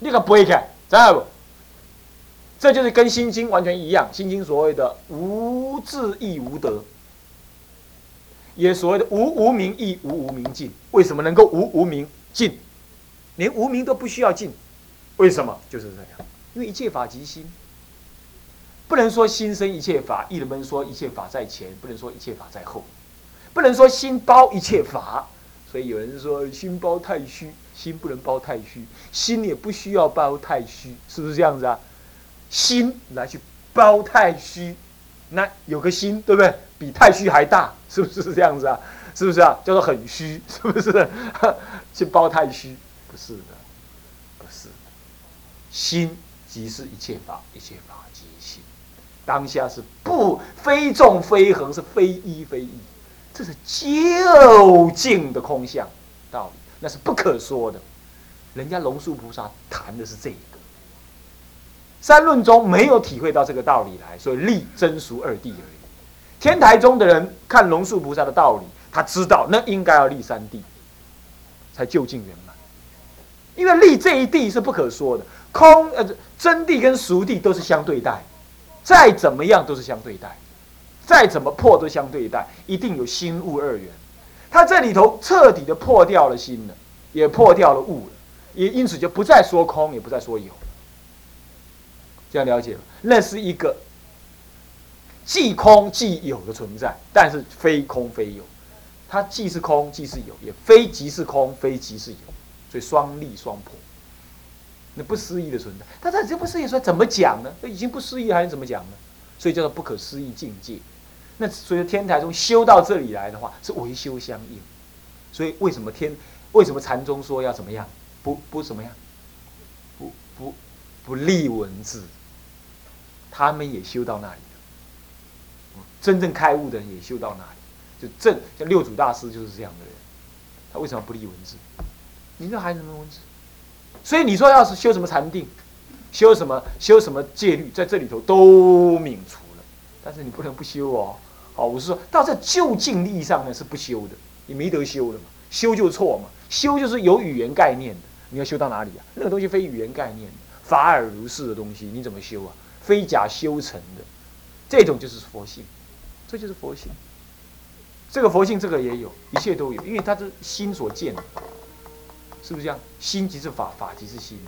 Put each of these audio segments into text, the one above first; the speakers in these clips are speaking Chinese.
你个背开，知道不？这就是跟《心经》完全一样，《心经》所谓的无智亦无德，也所谓的无无明亦无无明尽。为什么能够无无明尽？连无明都不需要尽，为什么？就是这样，因为一切法即心。不能说心生一切法，一人们说一切法在前，不能说一切法在后，不能说心包一切法。所以有人说心包太虚，心不能包太虚，心也不需要包太虚，是不是这样子啊？心来去包太虚，那有个心，对不对？比太虚还大，是不是这样子啊？是不是啊？叫做很虚，是不是？去包太虚，不是的，不是的。心即是一切法，一切法即心。当下是不非众非恒，是非一非一，这是究竟的空相道理，那是不可说的。人家龙树菩萨谈的是这个，三论中没有体会到这个道理来，所以立真俗二谛而已。天台中的人看龙树菩萨的道理，他知道那应该要立三谛，才究竟圆满。因为立这一谛是不可说的，空呃真谛跟俗谛都是相对待。再怎么样都是相对待，再怎么破都相对待，一定有心物二元。他这里头彻底的破掉了心了，也破掉了物了，也因此就不再说空，也不再说有。这样了解了，那是一个既空既有的存在，但是非空非有。它既是空既是有，也非即是空非即是有，所以双立双破。那不思议的存在，但这这不思议说怎么讲呢？那已经不思议，还能怎么讲呢？所以叫做不可思议境界。那所以天台中修到这里来的话，是唯修相应。所以为什么天为什么禅宗说要怎么样？不不怎么样？不不不立文字，他们也修到那里了。真正开悟的人也修到那里，就正像六祖大师就是这样的人。他为什么不立文字？你这还什么文字？所以你说要是修什么禅定，修什么修什么戒律，在这里头都泯除了。但是你不能不修哦。哦，我是说到这就近利益上呢是不修的，你没得修的嘛。修就错嘛，修就是有语言概念的。你要修到哪里啊？那个东西非语言概念的，法尔如是的东西，你怎么修啊？非假修成的，这种就是佛性，这就是佛性。这个佛性，这个也有一切都有，因为它是心所见的。是不是这样？心即是法，法即是心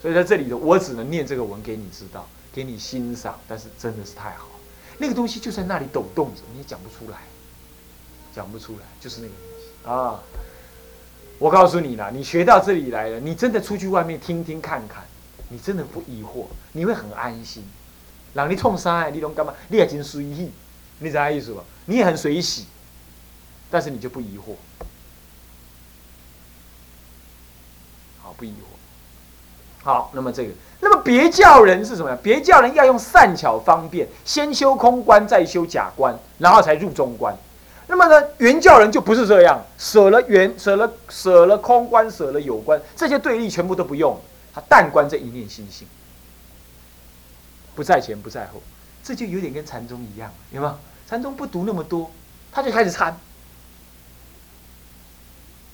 所以在这里头，我只能念这个文给你知道，给你欣赏。但是真的是太好，那个东西就在那里抖动着，你也讲不出来，讲不出来，就是那个东西啊！我告诉你了，你学到这里来了，你真的出去外面听听看看，你真的不疑惑，你会很安心。让你冲啥？你拢干嘛？你也真随意，你知啥意思不？你也很随喜，但是你就不疑惑。好不疑惑。好，那么这个，那么别教人是什么呀？别教人要用善巧方便，先修空观，再修假观，然后才入中观。那么呢，原教人就不是这样，舍了原，舍了舍了空观，舍了有观，这些对立全部都不用，他但观这一念心性，不在前不在后，这就有点跟禅宗一样，有没有？禅宗不读那么多，他就开始参。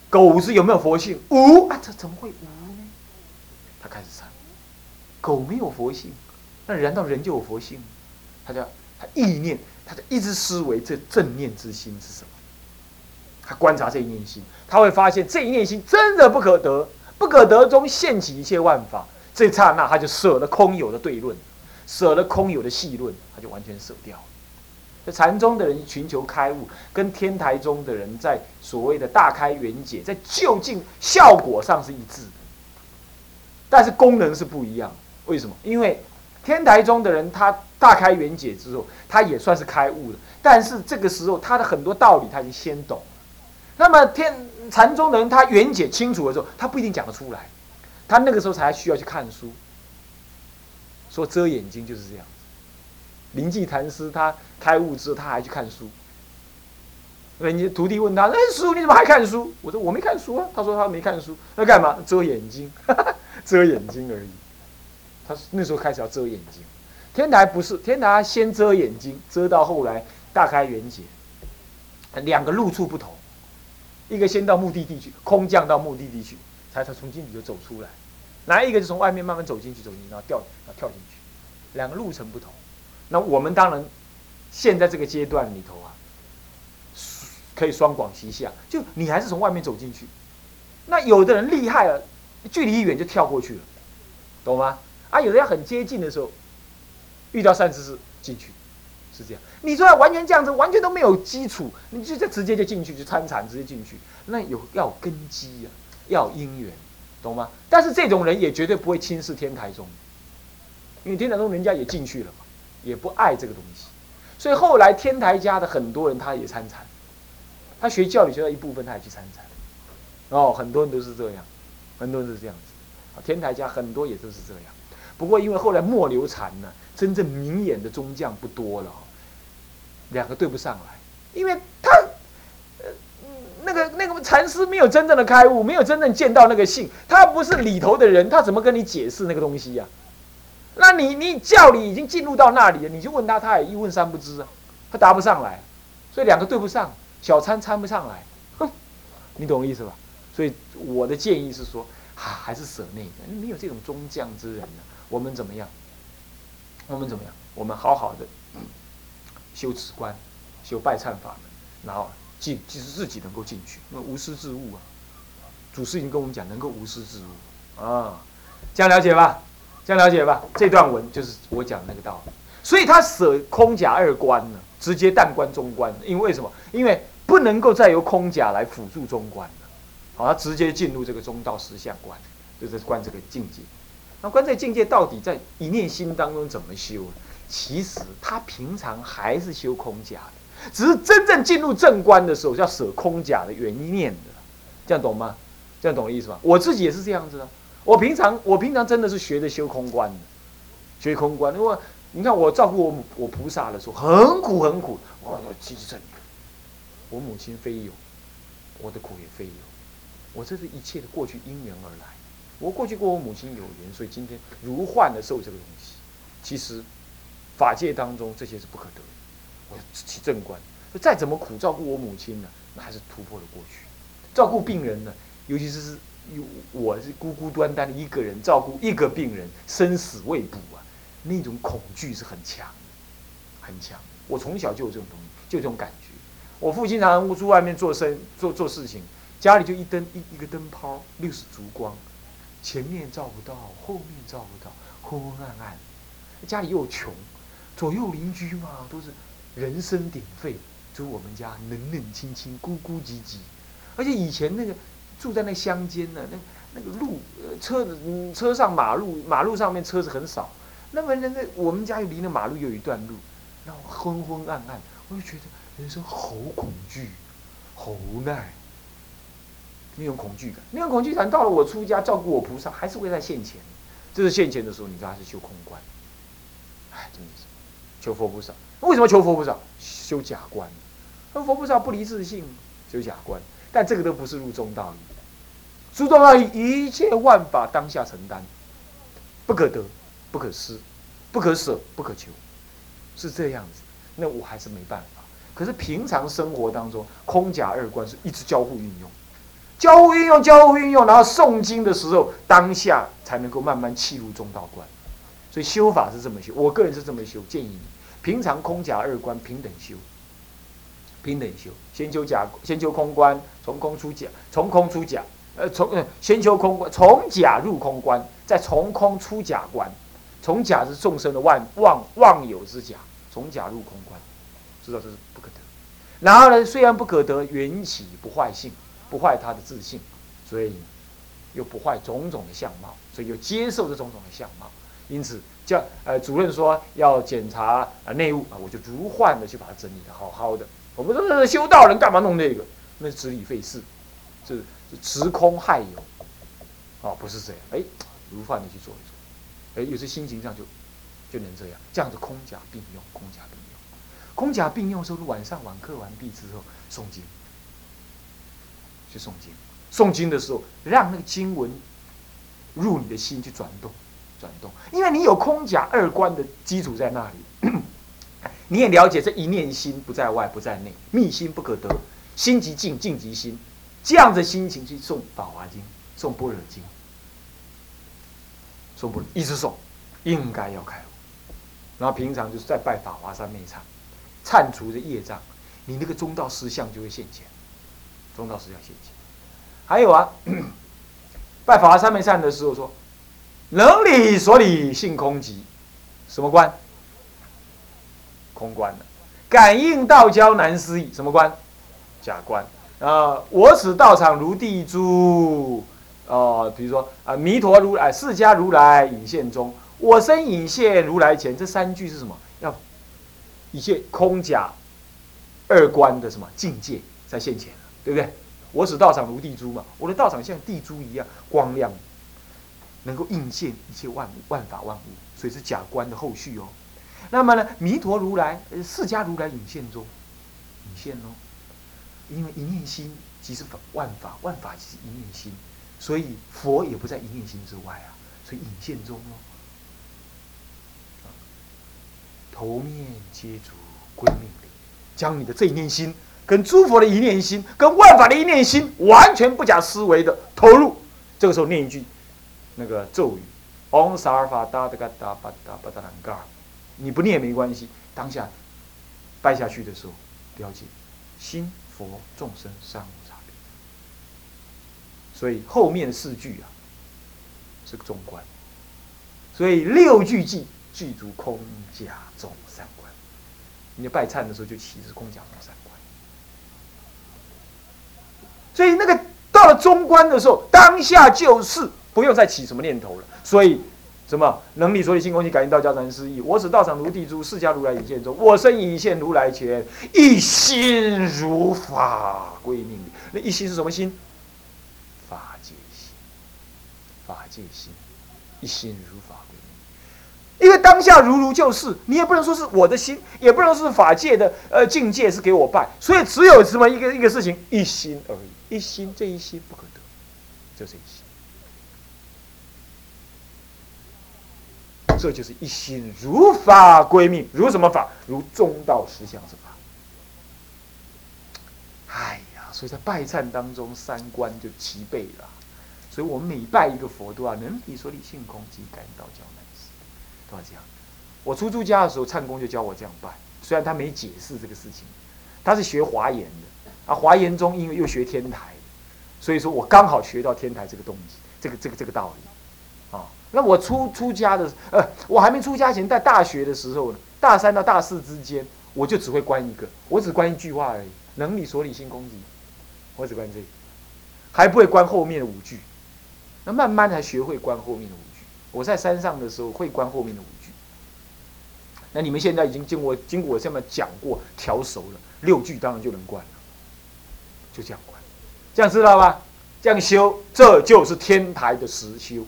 狗子有没有佛性？无啊，这怎么会无？开始参。狗没有佛性，那难道人就有佛性？他叫他意念，他就一直思维这正念之心是什么？他观察这一念心，他会发现这一念心真的不可得，不可得中现起一切万法。这刹那，他就舍了空有的对论，舍了空有的细论，他就完全舍掉。了。这禅宗的人寻求开悟，跟天台宗的人在所谓的大开圆解，在就近效果上是一致的，但是功能是不一样。为什么？因为天台宗的人他大开圆解之后，他也算是开悟了，但是这个时候他的很多道理他已经先懂了。那么天禅宗的人他圆解清楚了之后，他不一定讲得出来，他那个时候才需要去看书，说遮眼睛就是这样子。灵济禅师他开悟之后，他还去看书。人家徒弟问他：“哎，师傅你怎么还看书？”我说：“我没看书啊。”他说：“他没看书，那干嘛？遮眼睛，遮眼睛而已。”他那时候开始要遮眼睛。天台不是天台，先遮眼睛，遮到后来大开圆解。两个路处不同，一个先到目的地去，空降到目的地去，才才从进里就走出来。哪一个就从外面慢慢走进去，走进去，然后掉，然后跳进去，两个路程不同。那我们当然现在这个阶段里头啊，可以双广齐下，就你还是从外面走进去。那有的人厉害了，距离一远就跳过去了，懂吗？啊，有的要很接近的时候，遇到善知识进去，是这样。你说要完全这样子，完全都没有基础，你就这直接就进去就参禅，直接进去，那有要根基啊，要因缘，懂吗？但是这种人也绝对不会轻视天台宗，因为天台宗人家也进去了嘛，也不爱这个东西，所以后来天台家的很多人他也参禅，他学教理学到一部分他也去参禅，哦，很多人都是这样，很多人是这样子，天台家很多也都是这样。不过，因为后来末流禅呢，真正明眼的宗将不多了，两个对不上来，因为他，呃，那个那个禅师没有真正的开悟，没有真正见到那个性，他不是里头的人，他怎么跟你解释那个东西呀？那你你教理已经进入到那里了，你就问他，他也一问三不知啊，他答不上来，所以两个对不上，小参参不上来，哼，你懂我意思吧？所以我的建议是说，啊，还是舍那个，没有这种中将之人呢。我们怎么样？我们怎么样？我们好好的修止观，修拜忏法门，然后进，其实自己能够进去，那无师自悟啊。祖师已经跟我们讲，能够无师自悟啊，这样了解吧？这样了解吧？这段文就是我讲的那个道理。所以他舍空假二观呢，直接淡观中观，因为什么？因为不能够再由空假来辅助中观。好，他直接进入这个中道实相观，就是观这个境界。那观这个境界到底在一念心当中怎么修？其实他平常还是修空假的，只是真正进入正观的时候，要舍空假的原念的，这样懂吗？这样懂的意思吗？我自己也是这样子的。我平常我平常真的是学着修空观的，学空观。因为你看我照顾我我菩萨的时候，很苦很苦，我要记着我母亲非有，我的苦也非有，我这是一切的过去因缘而来。我过去跟我母亲有缘，所以今天如幻的受这个东西。其实法界当中这些是不可得的。我要起正观，再怎么苦照顾我母亲呢，那还是突破了过去。照顾病人呢，尤其是是我是孤孤单单的一个人照顾一个病人，生死未卜啊，那种恐惧是很强的，很强。我从小就有这种东西，就这种感觉。我父亲常常出外面做生做做事情，家里就一灯一一个灯泡，六十烛光。前面照不到，后面照不到，昏昏暗暗，家里又穷，左右邻居嘛都是人声鼎沸，就我们家冷冷清清，孤孤寂寂。而且以前那个住在那乡间呢，那那个路车子车上马路马路上面车子很少，那么那那我们家又离那马路有一段路，然后昏昏暗暗，我就觉得人生好恐惧，好无奈。那种恐惧感，那种恐惧感到了我出家照顾我菩萨，还是会在现前。这是现前的时候，你知道他是修空观。哎，真的是求佛菩萨。为什么求佛菩萨？修假观。那佛菩萨不离自性，修假观。但这个都不是入中道义。入中道义，一切万法当下承担，不可得，不可失，不可舍，不可求，是这样子。那我还是没办法。可是平常生活当中，空假二观是一直交互运用。交互运用，交互运用，然后诵经的时候，当下才能够慢慢契入中道观。所以修法是这么修，我个人是这么修，建议你平常空假二观平等修，平等修，先修假，先修空观，从空出假，从空出假，呃，从呃先修空观，从假入空观，再从空出假观，从假是众生的万妄妄有之假，从假入空观，知道这是不可得。然后呢，虽然不可得，缘起不坏性。不坏他的自信，所以又不坏种种的相貌，所以又接受这种种的相貌。因此，叫呃主任说要检查啊内务啊，我就如幻的去把它整理的好好的。我们说修道人干嘛弄那个？那是支理费事，是是持空害有。哦，不是这样，哎，如幻的去做一做，哎，有些心情上就就能这样，这样子空假并用，空假并用，空假并用时候，晚上晚课完毕之后诵经。去诵经，诵经的时候，让那个经文入你的心去转动，转动。因为你有空假二观的基础在那里，你也了解这一念心不在外不在内，密心不可得，心即静，静即心，这样的心情去诵《法华经》、诵《般若经》，说不一直诵，应该要开悟。然后平常就是在拜法华三昧忏，忏除的业障，你那个中道实相就会现前，中道实相现前。还有啊，拜法华三昧忏的时候说，能理所理性空寂，什么观？空观的。感应道交难思议，什么观？假观。啊，我此道场如地珠，哦，比如说啊，弥陀如来、释迦如来隐现中，我身隐现如来前，这三句是什么？要一切空假二观的什么境界在现前对不对？我使道场如地珠嘛，我的道场像地珠一样光亮，能够映现一切万物、万法万物，所以是假观的后续哦。那么呢，弥陀如来、释迦如来隐现中，隐现哦。因为一念心即是法万法，万法即是一念心，所以佛也不在一念心之外啊，所以隐现中哦。头面接足归命理，将你的这一念心跟诸佛的一念心，跟万法的一念心，完全不假思维的投入。这个时候念一句那个咒语：Om Sarva Da Da Da Ba Da Ba Da Ga。你不念没关系，当下拜下去的时候，了解心。佛众生三无差别，所以后面四句啊是个中观，所以六句记具足空假中三观。你拜忏的时候就起是空假中三观，所以那个到了中观的时候，当下就是不用再起什么念头了，所以。什么能力所以心空气感应道交难思议。我此道场如地珠，释迦如来隐现中。我身隐现如来前，一心如法归命。那一心是什么心？法界心。法界心，一心如法归。因为当下如如就是，你也不能说是我的心，也不能说是法界的呃境界是给我拜，所以只有什么一个一个事情，一心而已。一心这一心不可得，就是一心。这就是一心如法归命，如什么法？如中道实相之法。哎呀，所以在拜忏当中，三观就齐备了。所以我们每拜一个佛，都要能比所理性空即感道交难思，都要这样。我出出家的时候，忏公就教我这样拜。虽然他没解释这个事情，他是学华严的啊，华严中因为又学天台，所以说我刚好学到天台这个东西，这个这个这个道理啊。那我出出家的，呃，我还没出家前，在大学的时候呢，大三到大四之间，我就只会关一个，我只关一句话而已，能理所理性空寂，我只关这个，还不会关后面的五句。那慢慢才学会关后面的五句。我在山上的时候会关后面的五句。那你们现在已经经过经过我这么讲过调熟了，六句当然就能关了，就这样关，这样知道吧？这样修，这就是天台的实修。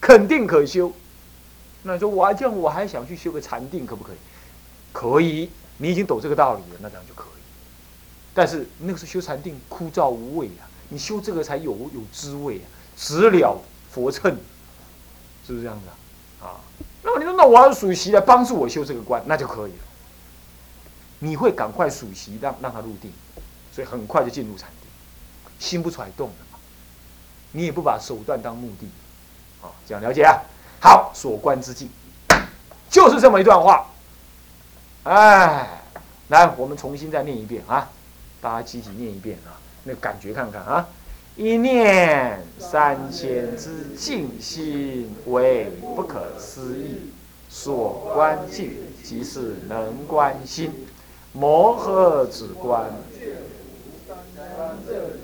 肯定可修。那你说我还这样，我还想去修个禅定，可不可以？可以，你已经懂这个道理了，那这样就可以。但是那个时候修禅定枯燥无味啊，你修这个才有有滋味啊，直了佛乘，是不是这样子啊？啊，那么你说，那我要属习来帮助我修这个关，那就可以了。你会赶快属习，让让他入定，所以很快就进入禅定，心不揣动了嘛。你也不把手段当目的。啊，这样了解啊。好，所观之境，就是这么一段话。哎，来，我们重新再念一遍啊，大家集体念一遍啊，那感觉看看啊。一念三千之静心为不可思议，所观境即是能观心，摩诃止观。一不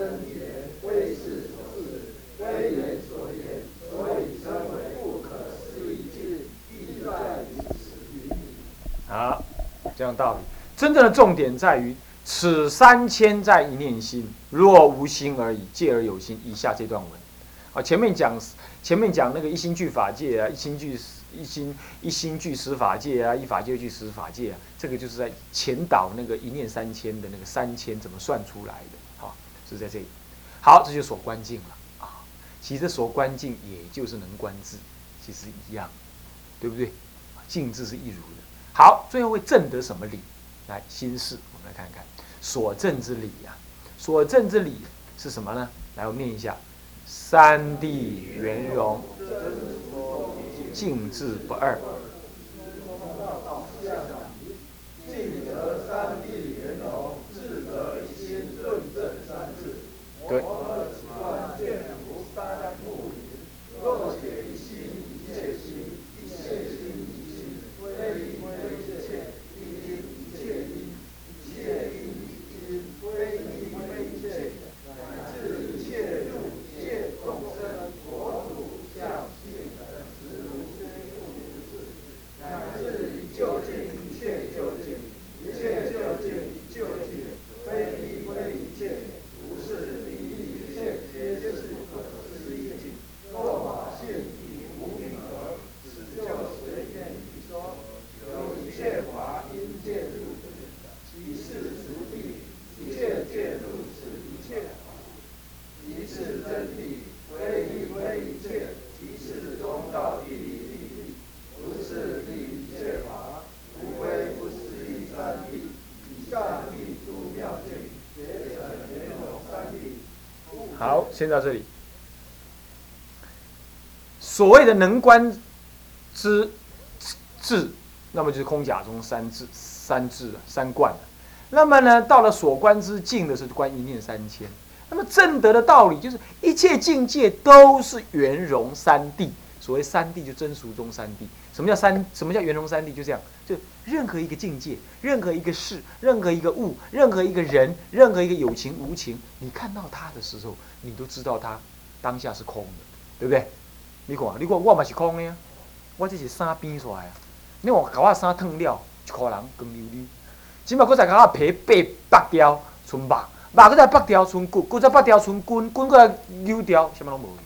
真言非是所，非言所言，所以称不可思议句，亦在于此。好，这样道理，真正的重点在于此三千在一念心，若无心而已，借而有心。以下这段文，啊，前面讲前面讲那个一心具法界啊，一心具一心一心具十法界啊，一法界具十法界啊，这个就是在前导那个一念三千的那个三千怎么算出来的？是在这里。好，这就锁关境了啊。其实锁关境也就是能观字，其实一样，对不对？静字是一如的。好，最后会证得什么理？来，心事，我们来看看所证之理呀。所证之理是什么呢？来，我念一下：三谛圆融，静字不二。先到这里。所谓的能观之智，那么就是空假中三智、三智三观那么呢，到了所观之境的是观一念三千。那么正德的道理就是一切境界都是圆融三谛。所谓三谛，就真俗中三谛。什么叫三？什么叫圆融三谛？就这样，就任何一个境界，任何一个事，任何一个物，任何一个人，任何一个有情无情，你看到它的时候，你都知道它当下是空的，对不对？你看，你看我嘛是空的呀，我这是衫变出来啊。你看，甲我衫脱了，一颗人光溜溜。只嘛，搁再甲我皮扒剥掉，剩肉，肉搁再剥掉，剩骨，骨再剥掉，剩筋，筋再溜掉，什么拢无去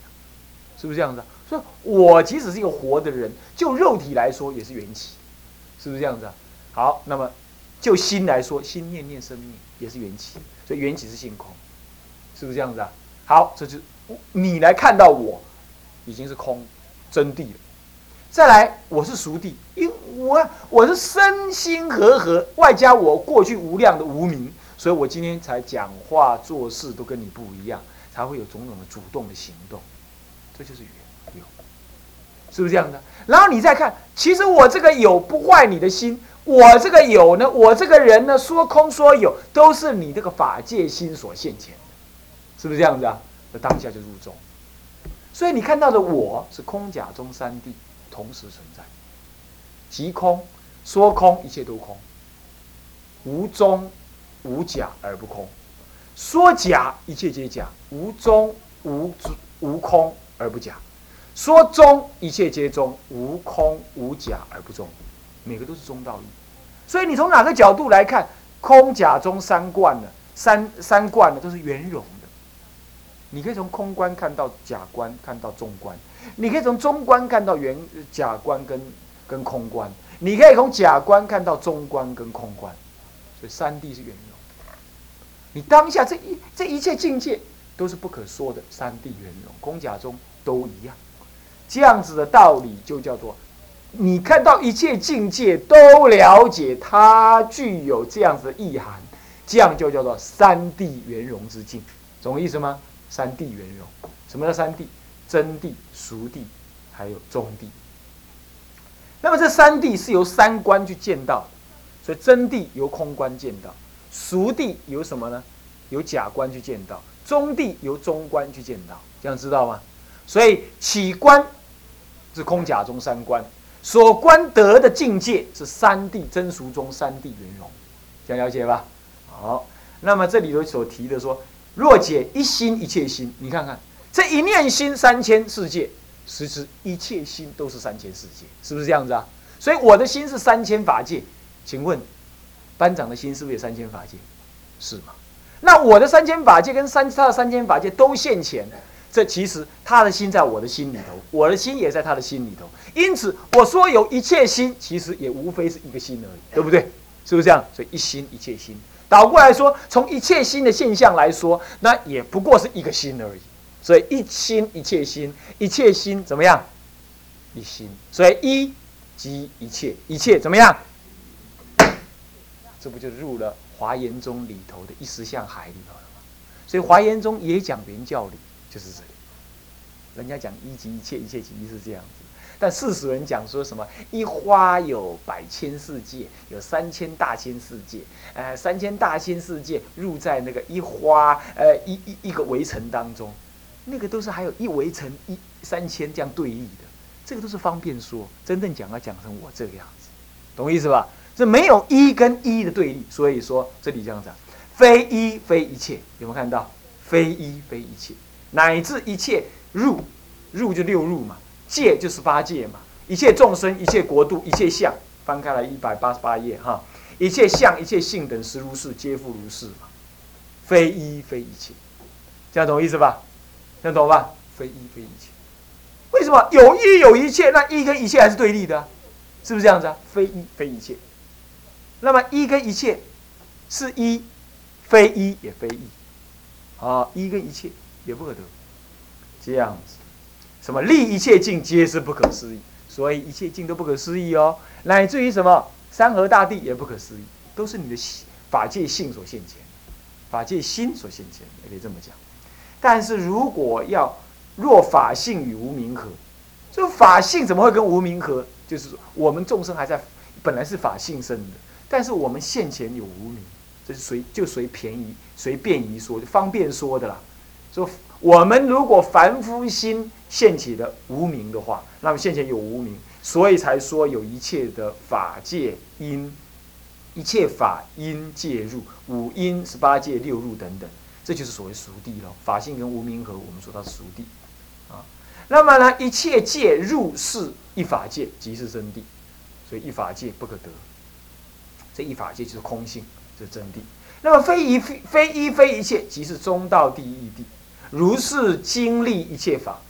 是不是这样子？我即使是一个活的人，就肉体来说也是缘起，是不是这样子啊？好，那么就心来说，心念念生命也是缘起，所以缘起是性空，是不是这样子啊？好，这就你来看到我已经是空真谛了。再来，我是熟地，因我我是身心和合，外加我过去无量的无名，所以我今天才讲话做事都跟你不一样，才会有种种的主动的行动，这就是缘。有是不是这样的？然后你再看，其实我这个有不坏你的心，我这个有呢，我这个人呢，说空说有，都是你这个法界心所现前的，是不是这样子啊？那当下就入中。所以你看到的我是空假中三谛同时存在，即空说空一切都空，无中无假而不空，说假一切皆假，无中无无空而不假。说中一切皆中，无空无假而不中，每个都是中道义。所以你从哪个角度来看，空假中三观呢？三三观呢都是圆融的。你可以从空观看到假观，看到中观；你可以从中观看到圆假观跟跟空观；你可以从假观看到中观跟空观。所以三谛是圆融。你当下这一这一切境界都是不可说的，三谛圆融，空假中都一样。这样子的道理就叫做，你看到一切境界都了解它具有这样子的意涵，这样就叫做三谛圆融之境，懂我意思吗？三谛圆融，什么叫三谛？真谛、熟谛，还有中谛。那么这三谛是由三观去见到，所以真谛由空观见到，熟谛由什么呢？由假观去见到，中谛由中观去见到，这样知道吗？所以起观是空假中三观，所观得的境界是三谛真俗中三谛圆融，这样了解吧？好，那么这里头所提的说，若解一心一切心，你看看这一念心三千世界，实质一切心都是三千世界，是不是这样子啊？所以我的心是三千法界，请问班长的心是不是有三千法界？是吗？那我的三千法界跟三他的三千法界都现前，这其实他的心在我的心里头，我的心也在他的心里头。因此我说有一切心，其实也无非是一个心而已，对不对？是不是这样？所以一心一切心，倒过来说，从一切心的现象来说，那也不过是一个心而已。所以一心一切心，一切心怎么样？一心，所以一即一切，一切怎么样？这不就入了华严宗里头的一实相海里头了吗？所以华严宗也讲原教理，就是这里。人家讲一即一切，一切即一是这样子。但世俗人讲说什么？一花有百千世界，有三千大千世界。呃，三千大千世界入在那个一花，呃，一一一个围城当中。那个都是还有一围城一三千这样对立的，这个都是方便说。真正讲要讲成我这个样子，懂我意思吧？这没有一跟一的对立，所以说这里这样讲，非一非一切，有没有看到？非一非一切，乃至一切入入就六入嘛，界就是八界嘛，一切众生、一切国度、一切相，翻开来一百八十八页哈，一切相、一切性等实如是，皆复如是嘛，非一非一切，这样懂意思吧？能懂吧？非一非一切，为什么有一有一切？那一跟一切还是对立的，是不是这样子啊？非一非一切，那么一跟一切是一，非一也非一，啊，一跟一切也不可得，这样子，什么立一切境皆是不可思议，所以一切境都不可思议哦，乃至于什么？山河大地也不可思议，都是你的法界性所现前，法界心所现前，也可以这么讲。但是如果要若法性与无名合，这法性怎么会跟无名合？就是，我们众生还在本来是法性生的，但是我们现前有无名，这是随就随便宜随便宜说，方便说的啦。说我们如果凡夫心现起的无名的话，那么现前有无名，所以才说有一切的法界因，一切法因介入，五因十八界六入等等。这就是所谓熟地了，法性跟无名合，我们说它是熟地，啊，那么呢，一切界入是一法界，即是真谛，所以一法界不可得，这一法界就是空性，这是真谛。那么非一非非一非一切，即是中道第一义谛，如是经历一切法，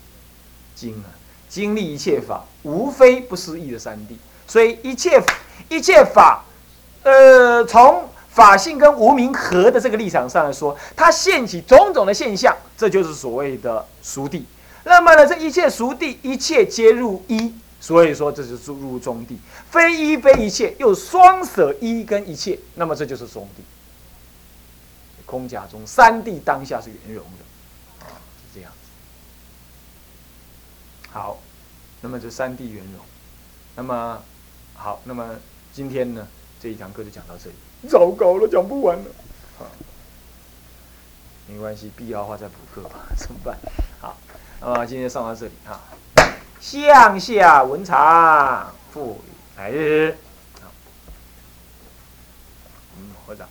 经啊，经历一切法，无非不思议的三谛，所以一切一切法，呃，从。法性跟无名合的这个立场上来说，它现起种种的现象，这就是所谓的熟地。那么呢，这一切熟地，一切皆入一，所以说这就是入中地。非一非一切，又双舍一跟一切，那么这就是中地。空假中三地当下是圆融的，啊，是这样子。好，那么这三地圆融，那么好，那么今天呢这一堂课就讲到这里。糟糕了，讲不完了。好，没关系，必要的话再补课吧，怎么办？好，那么今天上到这里啊。向下文长，复来日。嗯，合掌。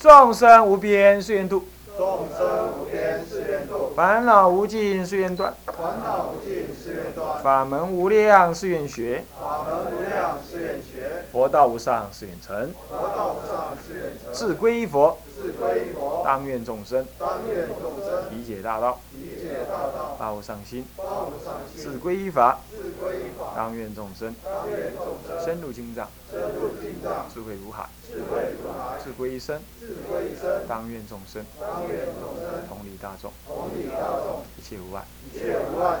众生无边誓愿度。众生无边誓愿度。烦恼无尽誓愿断。烦恼无尽誓愿断。法门无量誓愿学。法门无量誓愿学。佛道无上誓愿成。佛道无上誓愿成。自归依佛。自归依佛。当愿众生。当愿众生。理解大道。理解大道。发无上心。发无上心。自归依法。当愿众生。深入经藏。智慧如海。智慧如海。自归一生。当愿众生。同理大众。一切无碍。